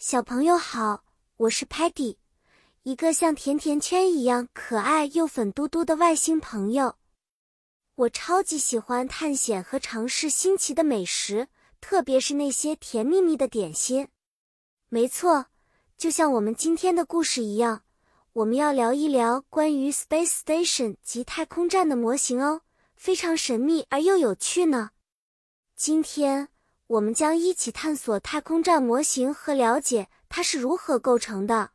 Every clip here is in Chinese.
小朋友好，我是 Patty，一个像甜甜圈一样可爱又粉嘟嘟的外星朋友。我超级喜欢探险和尝试新奇的美食，特别是那些甜蜜蜜的点心。没错，就像我们今天的故事一样，我们要聊一聊关于 Space Station 及太空站的模型哦，非常神秘而又有趣呢。今天。我们将一起探索太空站模型和了解它是如何构成的。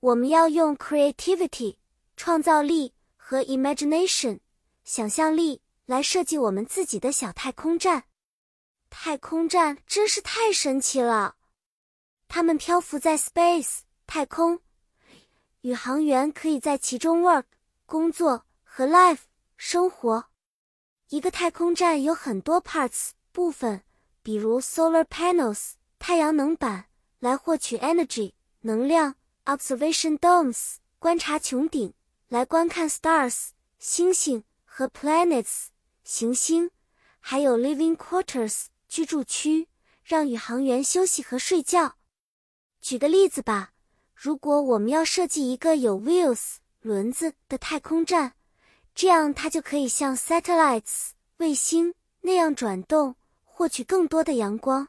我们要用 creativity 创造力和 imagination 想象力来设计我们自己的小太空站。太空站真是太神奇了，它们漂浮在 space 太空，宇航员可以在其中 work 工作和 life 生活。一个太空站有很多 parts 部分。比如 solar panels 太阳能板来获取 energy 能量，observation domes 观察穹顶来观看 stars 星星和 planets 行星，还有 living quarters 居住区，让宇航员休息和睡觉。举个例子吧，如果我们要设计一个有 wheels 轮子的太空站，这样它就可以像 satellites 卫星那样转动。获取更多的阳光，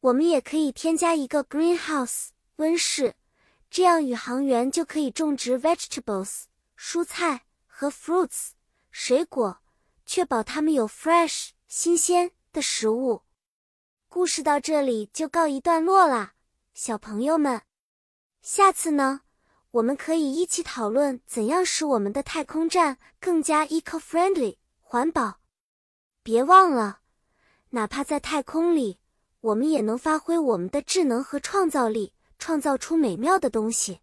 我们也可以添加一个 greenhouse 温室，这样宇航员就可以种植 vegetables 蔬菜和 fruits 水果，确保它们有 fresh 新鲜的食物。故事到这里就告一段落啦，小朋友们，下次呢，我们可以一起讨论怎样使我们的太空站更加 eco-friendly 环保。别忘了。哪怕在太空里，我们也能发挥我们的智能和创造力，创造出美妙的东西。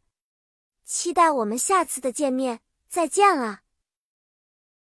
期待我们下次的见面，再见了。